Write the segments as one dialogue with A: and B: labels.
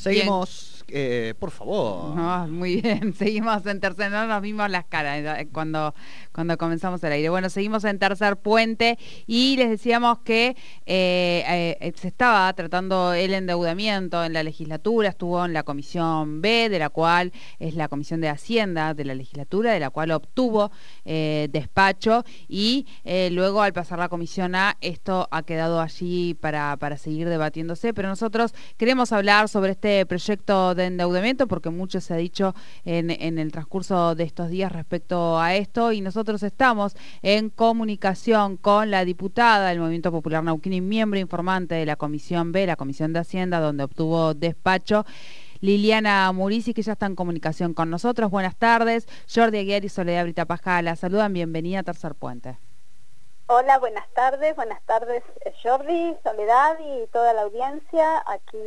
A: Seguimos eh, por favor.
B: muy bien, seguimos en tercer, no nos vimos las caras eh, cuando, cuando comenzamos el aire. Bueno, seguimos en tercer puente y les decíamos que eh, se estaba tratando el endeudamiento en la legislatura, estuvo en la comisión B, de la cual es la comisión de Hacienda de la legislatura, de la cual obtuvo despacho y luego al pasar la comisión A, esto ha quedado allí para, para seguir debatiéndose, pero nosotros queremos hablar sobre este proyecto de de endeudamiento, porque mucho se ha dicho en, el transcurso de estos días respecto a esto, y nosotros estamos en comunicación con la diputada del Movimiento Popular Nauquín y miembro informante de la Comisión B, la Comisión de Hacienda, donde obtuvo despacho. Liliana Murici, que ya está en comunicación con nosotros. Buenas tardes. Jordi Aguiar y Soledad Brita Paja la saludan. Bienvenida a Tercer Puente.
C: Hola, buenas tardes. Buenas tardes, Jordi, Soledad y toda la audiencia. Aquí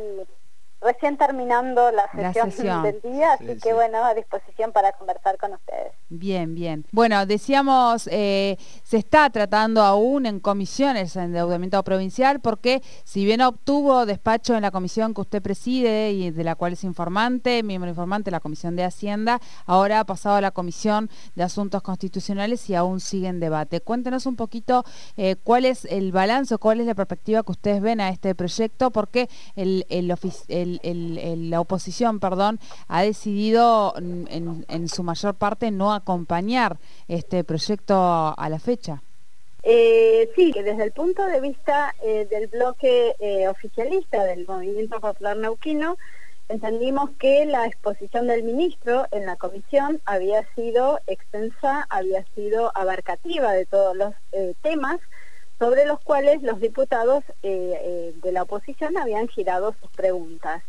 C: recién terminando la sesión, del día, así que bueno, a disposición para conversar con ustedes.
B: Bien, bien. Bueno, decíamos, eh, se está tratando aún en comisiones en endeudamiento provincial, porque si bien obtuvo despacho en la comisión que usted preside y de la cual es informante, miembro informante de la Comisión de Hacienda, ahora ha pasado a la Comisión de Asuntos Constitucionales y aún sigue en debate. Cuéntenos un poquito eh, cuál es el balance, cuál es la perspectiva que ustedes ven a este proyecto, porque el, el, el la oposición perdón, ha decidido en, su mayor parte no acompañar este proyecto a la fecha.
C: Eh, sí, desde el punto de vista eh, del bloque eh, oficialista del Movimiento Popular Neuquino, entendimos que la exposición del ministro en la comisión había sido extensa, había sido abarcativa de todos los temas sobre los cuales los diputados de la oposición habían girado sus preguntas.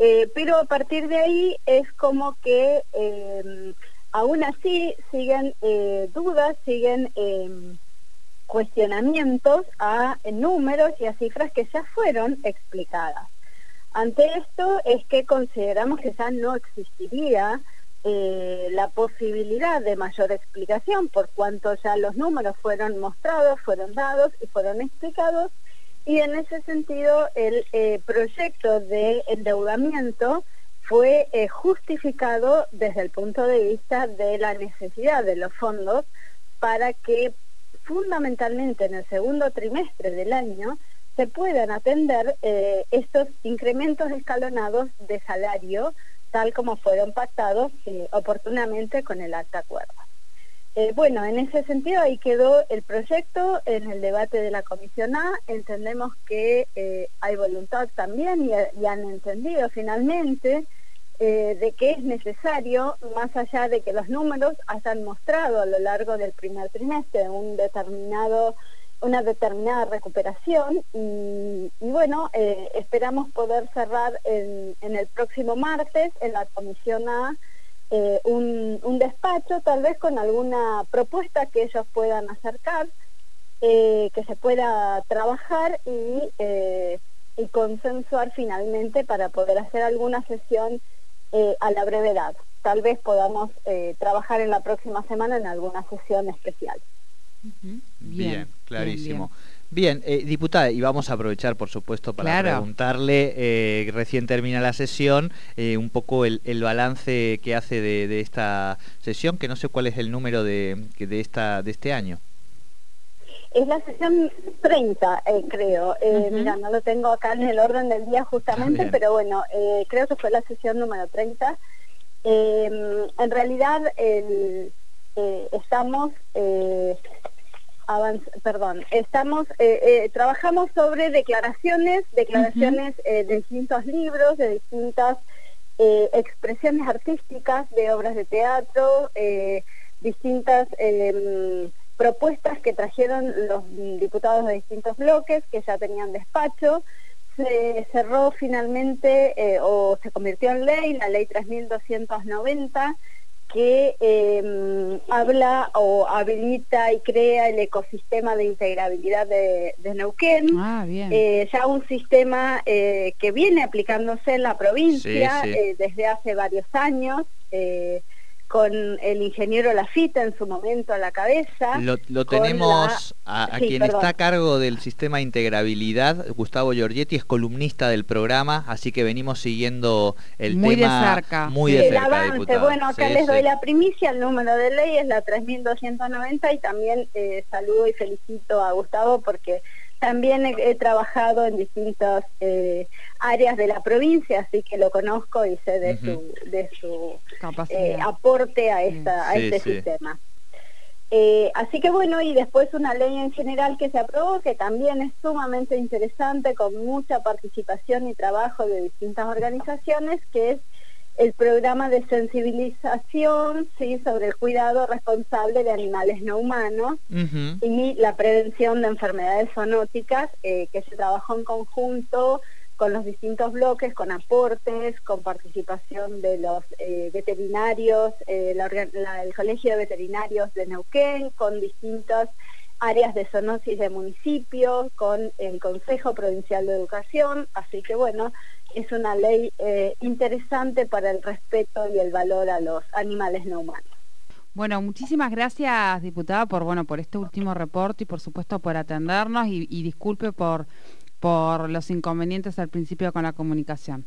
C: Eh, pero a partir de ahí es como que em, aún así siguen eh, dudas, siguen em, cuestionamientos a números y a cifras que ya fueron explicadas. Ante esto es que consideramos que ya no existiría eh, la posibilidad de mayor explicación por cuanto ya los números fueron mostrados, fueron dados y fueron explicados. Y en ese sentido el eh, proyecto de endeudamiento fue eh, justificado desde el punto de vista de la necesidad de los fondos para que fundamentalmente en el segundo trimestre del año se puedan atender estos incrementos escalonados de salario tal como fueron pactados oportunamente con el acta acuerdo. Eh, bueno, en ese sentido ahí quedó el proyecto en el debate de la Comisión A. Entendemos que eh, hay voluntad también y, han entendido finalmente eh, de que es necesario, más allá de que los números hayan mostrado a lo largo del primer trimestre un determinado, una determinada recuperación y, bueno, esperamos poder cerrar en, el próximo martes en la Comisión A eh, un, despacho, tal vez con alguna propuesta que ellos puedan acercar, eh, que se pueda trabajar eh, y, consensuar finalmente para poder hacer alguna sesión a la brevedad. Tal vez podamos trabajar en la próxima semana en alguna sesión especial.
A: Bien, clarísimo. Bien, eh, diputada, y vamos a aprovechar, por supuesto, para preguntarle, eh, recién termina la sesión, eh, un poco el, balance que hace de, esta sesión, que no sé cuál es el número de, de, esta, de este año.
C: Es la sesión 30, creo. Mira, no lo tengo acá en el orden del día justamente, pero bueno, creo que fue la sesión número 30. en realidad, estamos perdón, estamos, eh, eh, trabajamos sobre declaraciones, declaraciones eh, de distintos libros, de distintas expresiones artísticas de obras de teatro, distintas em, propuestas que trajeron los diputados de distintos bloques que ya tenían despacho. Se cerró finalmente o se convirtió en ley la ley 3290 que em, habla o habilita y crea el ecosistema de integrabilidad de, Neuquén. Ah, eh, ya un sistema eh, que viene aplicándose en la provincia eh, desde hace varios años con el ingeniero Lafita en su momento a la cabeza.
A: Lo, tenemos a, quien está a cargo del sistema de integrabilidad, Gustavo Giorgetti, es columnista del programa, así que venimos siguiendo el
B: muy
A: tema
B: de cerca.
A: muy de cerca.
C: avance. Bueno, acá les doy la primicia, el número de ley es la 3290 y también eh, saludo y felicito a Gustavo porque también he, trabajado en distintas eh, áreas de la provincia, así que lo conozco y sé de su, de su eh, aporte a, esta, a este sistema. Eh, así que bueno, y después una ley en general que se aprobó, que también es sumamente interesante, con mucha participación y trabajo de distintas organizaciones, que es el programa de sensibilización ¿sí? sobre el cuidado responsable de animales no humanos y la prevención de enfermedades zoonóticas eh, que se trabajó en conjunto con los distintos bloques, con aportes, con participación de los eh, veterinarios, eh, el Colegio de Veterinarios de Neuquén, con distintas áreas de zoonosis de municipios, con el Consejo Provincial de Educación, así que bueno, es una ley eh, interesante para el respeto y el valor a los animales no humanos.
B: Bueno, muchísimas gracias, diputada, por bueno por este último reporte y por supuesto por atendernos y, y disculpe por, por los inconvenientes al principio con la comunicación.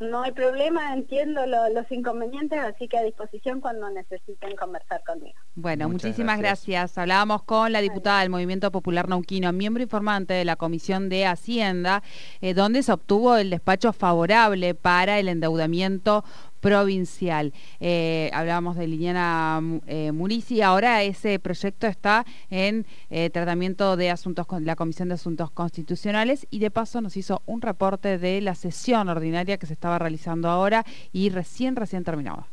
C: No hay problema, entiendo los inconvenientes, así que a disposición cuando necesiten conversar conmigo.
B: Bueno, muchísimas gracias. Hablábamos con la diputada del Movimiento Popular Nauquino, miembro informante de la Comisión de Hacienda, eh, donde se obtuvo el despacho favorable para el endeudamiento provincial. Eh, hablábamos de Liliana eh, Murici, ahora ese proyecto está en eh, tratamiento de asuntos con la Comisión de Asuntos Constitucionales y de paso nos hizo un reporte de la sesión ordinaria que se estaba realizando ahora y recién, recién terminaba.